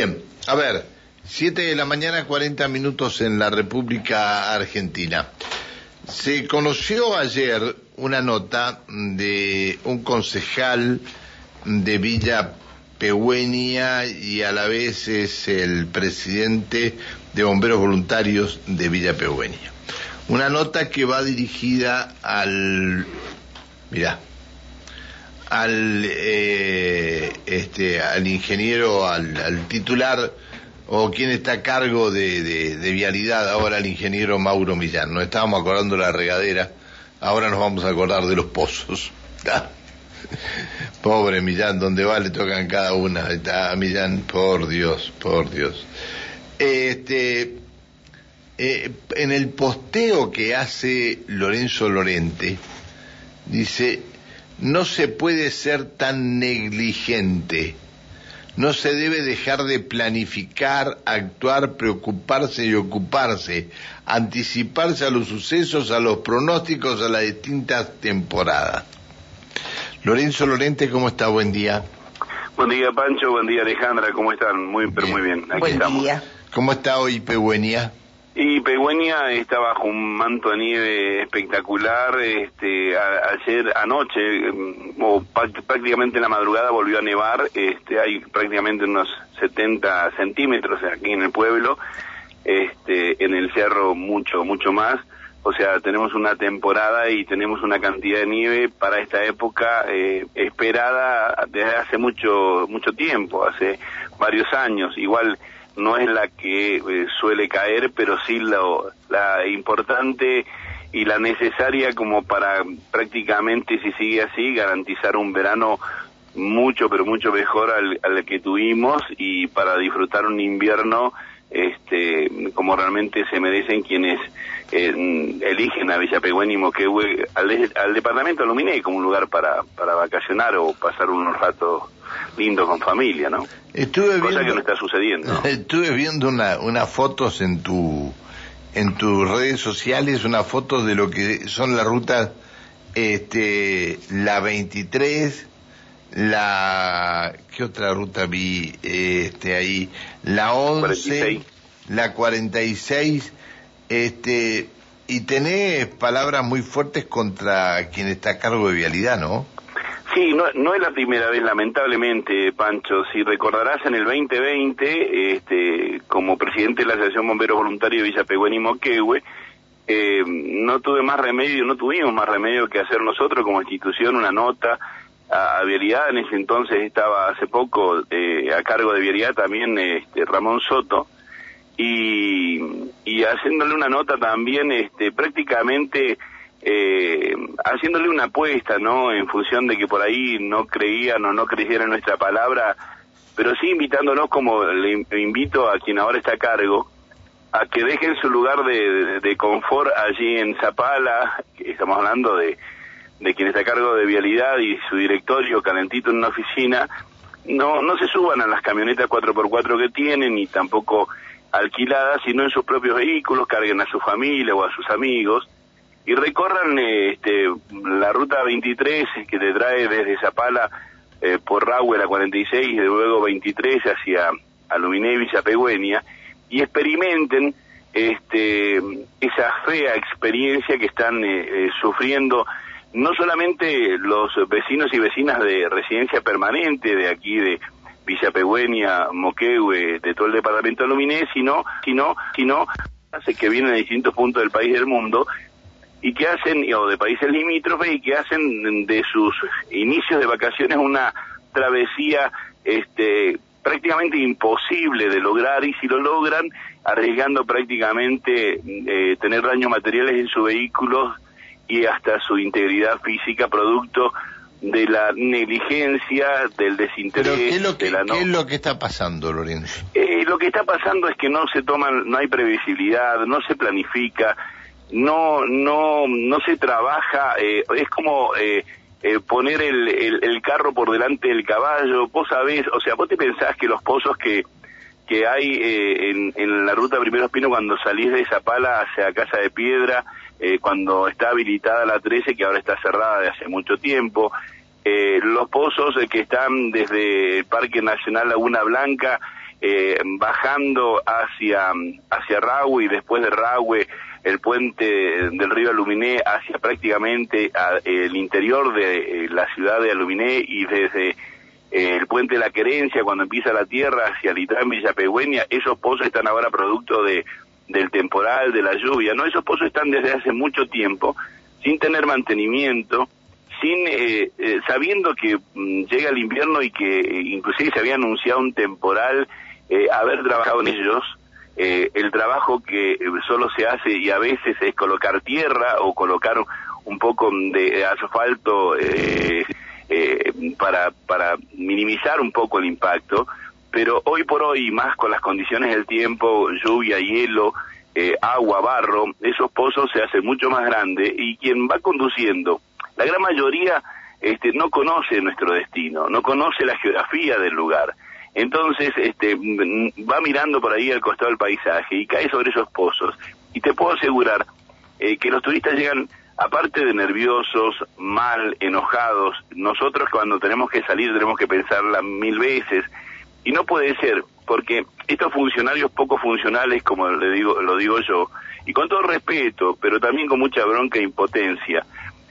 Bien, a ver, 7 de la mañana, 40 minutos en la República Argentina. Se conoció ayer una nota de un concejal de Villa Pehuenia y a la vez es el presidente de Bomberos Voluntarios de Villa Pehuenia. Una nota que va dirigida al, mira, al, eh, este, al ingeniero, al, titular o quien está a cargo de, de, vialidad ahora, el ingeniero Mauro Millán. Nos estábamos acordando de la regadera, ahora nos vamos a acordar de los pozos. Pobre Millán, donde va le tocan cada una. Está Millán, por Dios, por Dios. Este, eh, en el posteo que hace Lorenzo Lorente, dice, no se puede ser tan negligente. No se debe dejar de planificar, actuar, preocuparse y ocuparse, anticiparse a los sucesos, a los pronósticos, a las distintas temporadas. Lorenzo Lorente, ¿cómo está? Buen día. Buen día, Pancho. Buen día, Alejandra. ¿Cómo están? Muy, pero muy bien. Aquí estamos. ¿Cómo está hoy Pehuenia? Y Pehuenia está bajo un manto de nieve espectacular. Este, ayer anoche, mm, o prácticamente en la madrugada, volvió a nevar. Este, hay prácticamente unos 70 centímetros aquí en el pueblo. Este, en el cerro mucho, mucho más. O sea, tenemos una temporada y tenemos una cantidad de nieve para esta época eh, esperada desde hace mucho, mucho tiempo, hace varios años. Igual no es la que eh, suele caer, pero sí lo, la importante y la necesaria como para prácticamente, si sigue así, garantizar un verano mucho, pero mucho mejor al, al que tuvimos y para disfrutar un invierno este, como realmente se merecen quienes eh, eligen a Villa Pegüen y al, departamento de como un lugar para, para vacacionar o pasar unos ratos lindos con familia, ¿no? Estuve Cosa que no está sucediendo. Estuve viendo una, unas fotos en tu en tus redes sociales, unas fotos de lo que son las rutas este la 23 la ¿qué otra ruta vi este ahí? La 11, la 46 este y tenés palabras muy fuertes contra quien está a cargo de vialidad, ¿no? Sí, no, no es la primera vez, lamentablemente, Pancho. Si recordarás, en el 2020, este, como presidente de la Asociación Bomberos Voluntarios de Villa Pegüen y Moquehue, eh, no tuve más remedio, no tuvimos más remedio que hacer nosotros como institución una nota a, Vialidad, en ese entonces estaba hace poco eh, a cargo de Vialidad también este, Ramón Soto, y, y haciéndole una nota también este, prácticamente eh, haciéndole una apuesta, ¿no? En función de que por ahí no creían o no creyeran nuestra palabra, pero sí invitándonos como le invito a quien ahora está a cargo, a que dejen su lugar de, de confort allí en Zapala, estamos hablando de de quien está a cargo de vialidad y su directorio calentito en una oficina, no, no se suban a las camionetas 4x4 que tienen ni tampoco alquiladas, sino en sus propios vehículos, carguen a su familia o a sus amigos y recorran este, la ruta 23 que te trae desde Zapala eh, por Rahue la 46 y luego 23 hacia Aluminé Villa y experimenten este, esa fea experiencia que están eh, eh, sufriendo no solamente los vecinos y vecinas de residencia permanente de aquí de Villa Moquehue, de todo el departamento de Luminé, sino, sino, sino que vienen de distintos puntos del país del mundo y que hacen, o de países limítrofes, y que hacen de sus inicios de vacaciones una travesía este, prácticamente imposible de lograr, y si lo logran, arriesgando prácticamente eh, tener daños materiales en sus vehículos y hasta su integridad física producto de la negligencia, del desinterés. ¿qué es lo que, ¿qué es lo que está pasando, Lorenzo? Eh, lo que está pasando es que no se toman, no hay previsibilidad, no se planifica, no, no, no se trabaja, eh, es como eh, eh poner el, el, carro por delante del caballo. Vos sabés, o sea, vos te pensás que los pozos que que hay eh, en, en, la ruta Primero Espino cuando salís de Zapala hacia Casa de Piedra, eh, cuando está habilitada la 13, que ahora está cerrada de hace mucho tiempo, eh, los pozos que están desde el Parque Nacional Laguna Blanca eh, bajando hacia, hacia Rahue y después de Rahue el puente del río Aluminé hacia prácticamente el interior de la ciudad de Aluminé y desde el puente de la Querencia, cuando empieza la tierra hacia Litrán, Villa Pegüeña, esos pozos están ahora producto de, del temporal, de la lluvia, ¿no? Esos pozos están desde hace mucho tiempo, sin tener mantenimiento, sin eh, eh, sabiendo que mm, llega el invierno y que eh, inclusive se había anunciado un temporal, haber trabajado en ellos, el trabajo que solo se hace y a veces es colocar tierra o colocar un poco de asfalto para, para minimizar un poco el impacto, pero hoy por hoy, más con las condiciones del tiempo, lluvia, hielo, agua, barro, esos pozos se hacen mucho más grandes y quien va conduciendo la gran mayoría este, no conoce nuestro destino, no conoce la geografía del lugar. Entonces este, va mirando por ahí al costado del paisaje y cae sobre esos pozos. Y te puedo asegurar eh, que los turistas llegan, aparte de nerviosos, mal, enojados, nosotros cuando tenemos que salir tenemos que pensarla mil veces. Y no puede ser, porque estos funcionarios poco funcionales, como le digo, lo digo yo, y con todo respeto, pero también con mucha bronca e impotencia,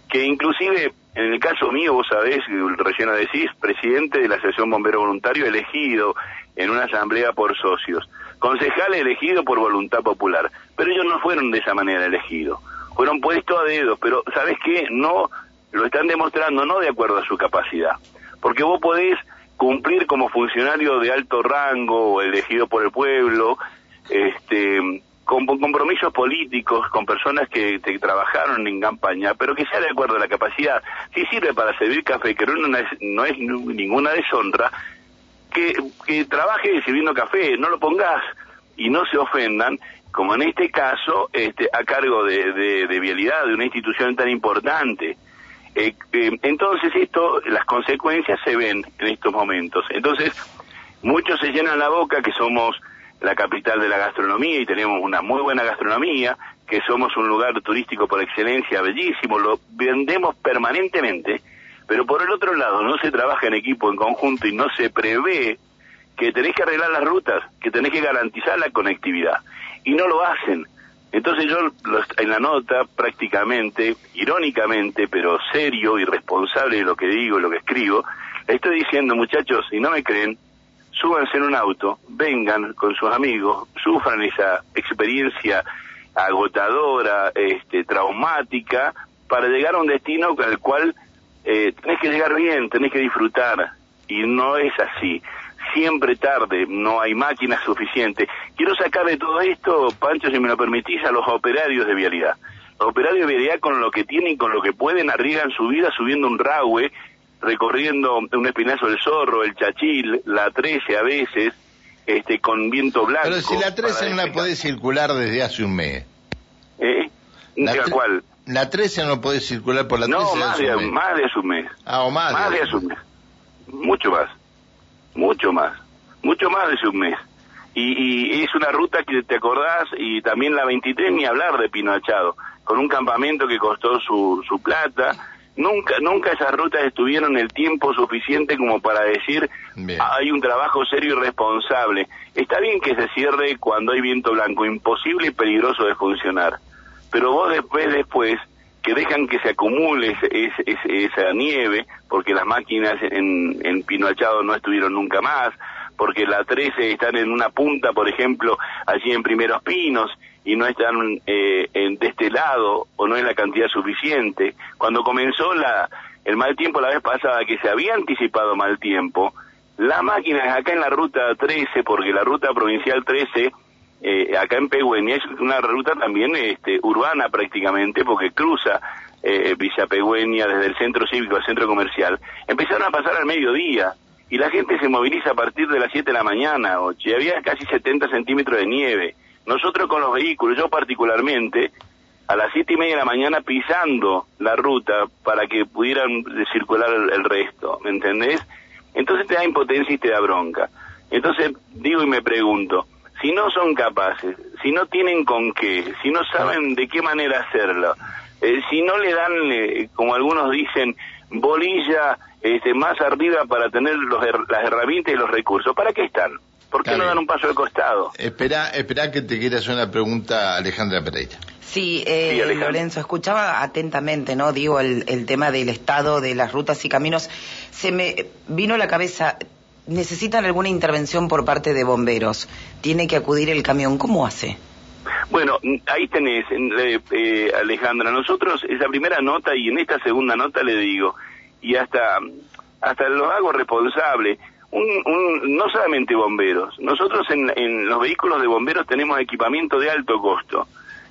que inclusive en el caso mío, vos sabés, recién decís, presidente de la Asociación Bombero Voluntario elegido en una asamblea por socios, concejal elegido por voluntad popular, pero ellos no fueron de esa manera elegidos, fueron puestos a dedos, pero ¿sabés qué? No lo están demostrando no de acuerdo a su capacidad, porque vos podés cumplir como funcionario de alto rango o elegido por el pueblo, este, con, compromisos políticos, con personas que, trabajaron en campaña, pero que sea de acuerdo a la capacidad. Si sirve para servir café, que no es, no es ninguna deshonra, que, que trabaje sirviendo café, no lo pongas y no se ofendan, como en este caso, este, a cargo de, de, vialidad de una institución tan importante. Eh, eh, entonces esto, las consecuencias se ven en estos momentos. Entonces, muchos se llenan la boca que somos la capital de la gastronomía y tenemos una muy buena gastronomía, que somos un lugar turístico por excelencia bellísimo, lo vendemos permanentemente, pero por el otro lado no se trabaja en equipo, en conjunto y no se prevé que tenés que arreglar las rutas, que tenés que garantizar la conectividad y no lo hacen. Entonces yo en la nota prácticamente, irónicamente, pero serio y responsable de lo que digo y lo que escribo, estoy diciendo muchachos, si no me creen, súbanse en un auto, vengan con sus amigos, sufran esa experiencia agotadora, este, traumática, para llegar a un destino con el cual eh, tenés que llegar bien, tenés que disfrutar, y no es así. Siempre tarde, no hay máquinas suficientes. Quiero sacar de todo esto, Pancho, si me lo permitís, a los operarios de vialidad. Los operarios de vialidad con lo que tienen, con lo que pueden, arriesgan su vida subiendo un rague recorriendo un espinazo del zorro, el chachil, la 13 a veces, este, con viento blanco. Pero si la 13 no la puede circular desde hace un mes. ¿Eh? La, cuál? La 13 no puede circular por la 13 no, más de, más de hace un mes. Ah, o más. Más de, hace un mes. Mucho más. Mucho más. Mucho más de hace un mes. Y, y, es una ruta que te acordás, y también la 23, ni hablar de Pino Achado, con un campamento que costó su, su plata, nunca nunca esas rutas estuvieron el tiempo suficiente como para decir hay un trabajo serio y responsable. Está bien que se cierre cuando hay viento blanco, imposible y peligroso de funcionar. Pero vos después después que dejan que se acumule esa nieve, porque las máquinas en, en Pino no estuvieron nunca más, porque la 13 están en una punta, por ejemplo, allí en Primeros Pinos, y no están eh, de este lado o no es la cantidad suficiente. Cuando comenzó la, el mal tiempo la vez pasada, que se había anticipado mal tiempo, las máquinas acá en la ruta 13, porque la ruta provincial 13, eh, acá en Pegüeña, es una ruta también este, urbana prácticamente, porque cruza eh, Villa Pegüeña desde el centro cívico al centro comercial, empezaron a pasar al mediodía y la gente se moviliza a partir de las 7 de la mañana, y había casi 70 centímetros de nieve nosotros con los vehículos, yo particularmente, a las siete y media de la mañana pisando la ruta para que pudieran circular el, resto, ¿me entendés? Entonces te da impotencia y te da bronca. Entonces digo y me pregunto, si no son capaces, si no tienen con qué, si no saben de qué manera hacerlo, eh, si no le dan, eh, como algunos dicen, bolilla este, más arriba para tener los, las herramientas y los recursos, ¿para qué están? ¿Por qué no dan un paso de costado? Espera, espera que te quiera hacer una pregunta Alejandra Pereira. Sí, eh, Lorenzo, escuchaba atentamente, ¿no? Digo, el, el tema del estado de las rutas y caminos. Se me vino a la cabeza, necesitan alguna intervención por parte de bomberos. Tiene que acudir el camión. ¿Cómo hace? Bueno, ahí tenés, eh, eh, Alejandra. Nosotros, esa primera nota y en esta segunda nota le digo, y hasta, hasta lo hago responsable, un, un, no solamente bomberos, nosotros en, en los vehículos de bomberos tenemos equipamiento de alto costo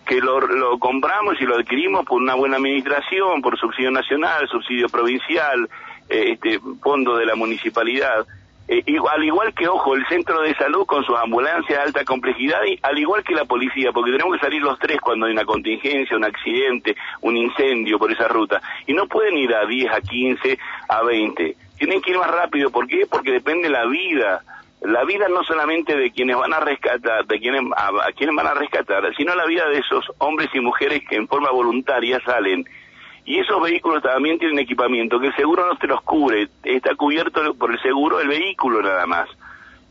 que lo, lo, compramos y lo adquirimos por una buena administración, por subsidio nacional, subsidio provincial, eh, este fondo de la municipalidad. Eh, al igual que, ojo, el centro de salud con sus ambulancias de alta complejidad, y al igual que la policía, porque tenemos que salir los tres cuando hay una contingencia, un accidente, un incendio por esa ruta. Y no pueden ir a 10, a 15, a 20. Tienen que ir más rápido. ¿Por qué? Porque depende la vida. La vida no solamente de quienes van a rescatar, de quienes, a, a quienes van a rescatar, sino la vida de esos hombres y mujeres que en forma voluntaria salen y esos vehículos también tienen equipamiento que el seguro no te los cubre, está cubierto por el seguro del vehículo nada más.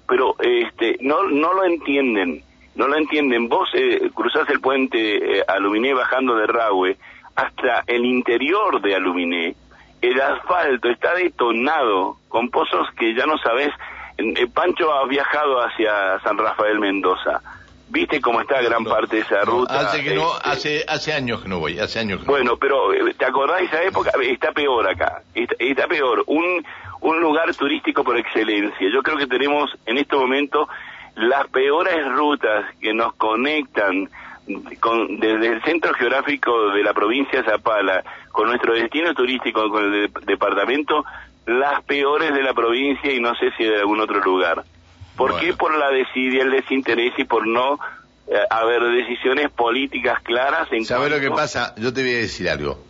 Pero este no no lo entienden, no lo entienden. Vos eh, cruzás el puente eh, Aluminé bajando de Rahue hasta el interior de Aluminé, el asfalto está detonado con pozos que ya no sabes. Eh, Pancho ha viajado hacia San Rafael Mendoza ¿Viste cómo está gran parte de esa ruta? hace que no, este, hace, hace años que no voy, hace años que Bueno, pero eh, ¿te acordás de esa época? Está peor acá, está, peor. Un, un lugar turístico por excelencia. Yo creo que tenemos en este momento las peores rutas que nos conectan con, desde el centro geográfico de la provincia de Zapala con nuestro destino turístico, con el departamento, las peores de la provincia y no sé si de algún otro lugar. ¿Por qué? Por la desidia, el desinterés y por no eh, haber decisiones políticas claras en ¿Sabes lo que pasa? Yo te voy a decir algo.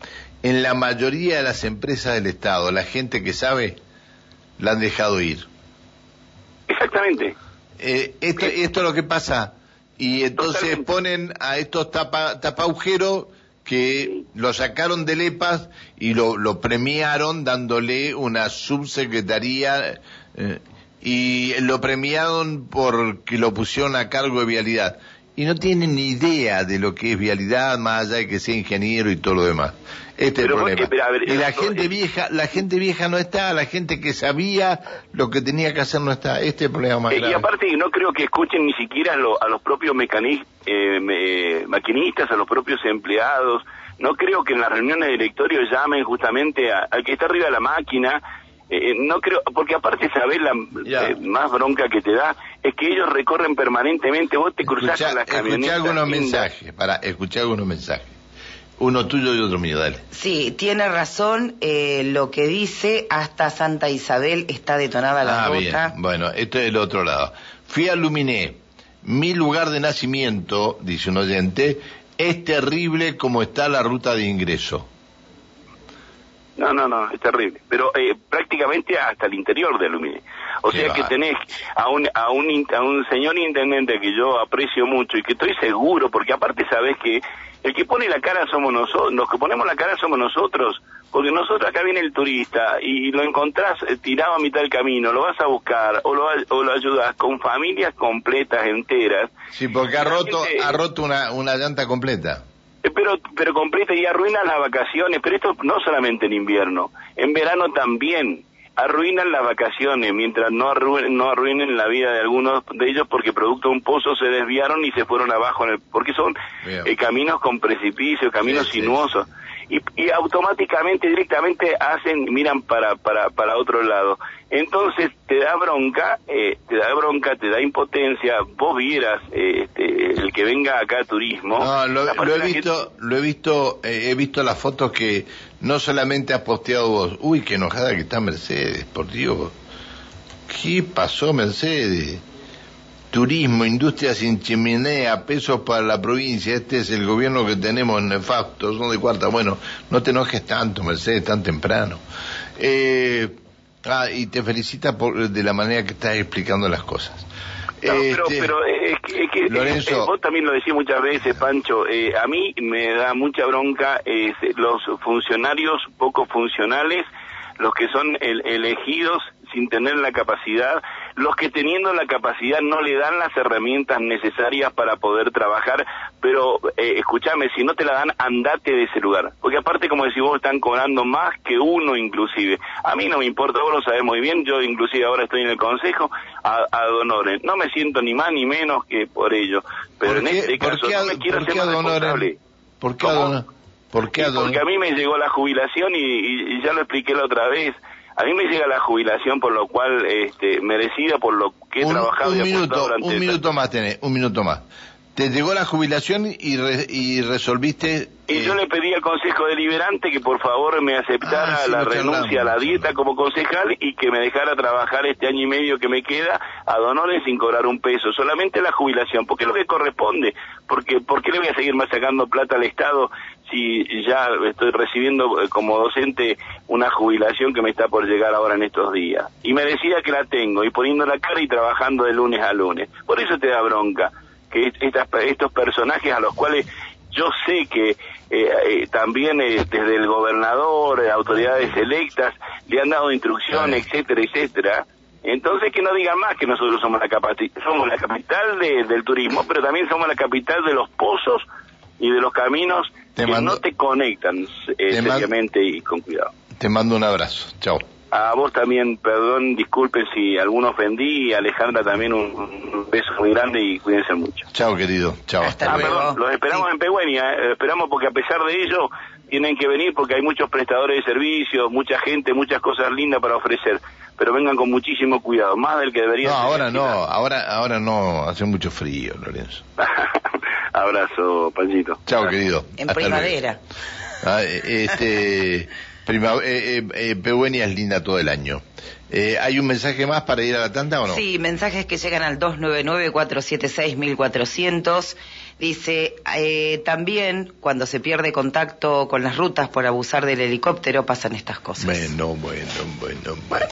En la mayoría de las empresas del Estado, la gente que sabe, la han dejado ir. Exactamente. Eh, esto, esto es lo que pasa. Y entonces ponen a estos tapa, tapaujeros que lo sacaron de LEPAS y lo, lo premiaron dándole una subsecretaría. Eh, y lo premiaron porque lo pusieron a cargo de vialidad. Y no tienen ni idea de lo que es vialidad, más allá de que sea ingeniero y todo lo demás. Este es el problema. y la gente vieja, la gente vieja no está, la gente que sabía lo que tenía que hacer no está. Este es el problema más grave. Y aparte no creo que escuchen ni siquiera a los propios eh, eh, maquinistas, a los propios empleados. No creo que en las reuniones de directorio llamen justamente al que está arriba de la máquina eh, no creo, porque aparte, ¿sabes? La eh, más bronca que te da es que ellos recorren permanentemente, vos te cruzás con las camionetas. Escuché algunos mensajes, para, escuchar algunos mensajes. Uno tuyo y otro mío, dale. Sí, tiene razón, eh, lo que dice, hasta Santa Isabel está detonada la ah, Bien. Bueno, esto es el otro lado. Fui a Luminé, mi lugar de nacimiento, dice un oyente, es terrible como está la ruta de ingreso. No, no, no, es terrible. Pero eh, prácticamente hasta el interior de Aluminé. O sea que tenés a un, a, un, a un señor intendente que yo aprecio mucho y que estoy seguro, porque aparte sabes que el que pone la cara somos nosotros, los que ponemos la cara somos nosotros, porque nosotros acá viene el turista y lo encontrás eh, tirado a mitad del camino, lo vas a buscar o lo, o lo ayudas con familias completas, enteras. Sí, porque ha roto, ha roto una, una llanta completa. Eh, pero, pero completa y arruina las vacaciones, pero esto no solamente en invierno, en verano también arruinan las vacaciones mientras no arruinen, no arruinen la vida de algunos de ellos porque producto de un pozo se desviaron y se fueron abajo en el, porque son eh, caminos con precipicio, caminos sinuosos y, y, automáticamente directamente hacen miran para para para otro lado. Entonces te da bronca eh, te da bronca te da impotencia vos vieras eh, este, el que venga acá a turismo. No, lo, he visto lo he visto eh, he visto las fotos que no solamente has posteado vos. Uy qué enojada que está Mercedes por Dios. Qué pasó Mercedes turismo, industria sin chimenea, pesos para la provincia, este es el gobierno que tenemos nefasto, son de cuarta. Bueno, no te enojes tanto, Mercedes, tan temprano. Eh, ah, y te felicita por, de la manera que estás explicando las cosas. pero, este, pero es que, Lorenzo, vos también lo decís muchas veces, Pancho, eh, a mí me da mucha bronca los funcionarios poco funcionales los que son elegidos sin tener la capacidad, los que teniendo la capacidad no le dan las herramientas necesarias para poder trabajar, pero eh, escúchame, si no te la dan, andate de ese lugar, porque aparte como decís vos, están cobrando más que uno inclusive. A mí no me importa, vos lo sabés muy bien, yo inclusive ahora estoy en el consejo a, a Donores, no me siento ni más ni menos que por ello, pero en este caso no me quiero ser responsable. ¿Por qué porque a mí me llegó la jubilación y, ya lo expliqué la otra vez. A mí me llega la jubilación por lo cual, este, merecida por lo que he trabajado un minuto, Un minuto más tenés, un minuto más. Te llegó la jubilación y, y resolviste... Y yo eh, le pedí al Consejo Deliberante que por favor me aceptara ah, la renuncia a la dieta como concejal y que me dejara trabajar este año y medio que me queda a donores sin cobrar un peso, solamente la jubilación, porque es lo que corresponde, porque ¿por qué le voy a seguir más sacando plata al Estado si ya estoy recibiendo eh, como docente una jubilación que me está por llegar ahora en estos días? Y me decía que la tengo, y poniendo la cara y trabajando de lunes a lunes. Por eso te da bronca que estos personajes a los cuales yo sé que eh, eh, también eh, desde el gobernador, autoridades electas, le han dado instrucciones, etcétera, etcétera. Entonces que no digan más que nosotros somos la, somos la capital del turismo, pero también somos la capital de los pozos y de los caminos que no te conectan seriamente y con cuidado. Te mando un abrazo. Chao. A vos también, perdón, disculpen si alguno ofendí, y Alejandra también un, beso muy grande y cuídense mucho. Chao, querido. Chao. Hasta ah, luego. los esperamos en Pegüenia, eh, esperamos porque a pesar de ello tienen que venir porque hay muchos prestadores de servicios, mucha gente, muchas cosas lindas para ofrecer, pero vengan con muchísimo cuidado, más del que deberían. No, ahora no, ahora ahora no, hace mucho frío, Lorenzo. Abrazo, Panchito. Chao, querido. En primavera. Ah, eh, este Prima, eh, eh, eh es linda todo el año. Eh, ¿Hay un mensaje más para ir a la tanda o no? Sí, mensajes que llegan al 299-476-1400. Dice, eh, también cuando se pierde contacto con las rutas por abusar del helicóptero pasan estas cosas. Bueno, bueno, bueno, bueno.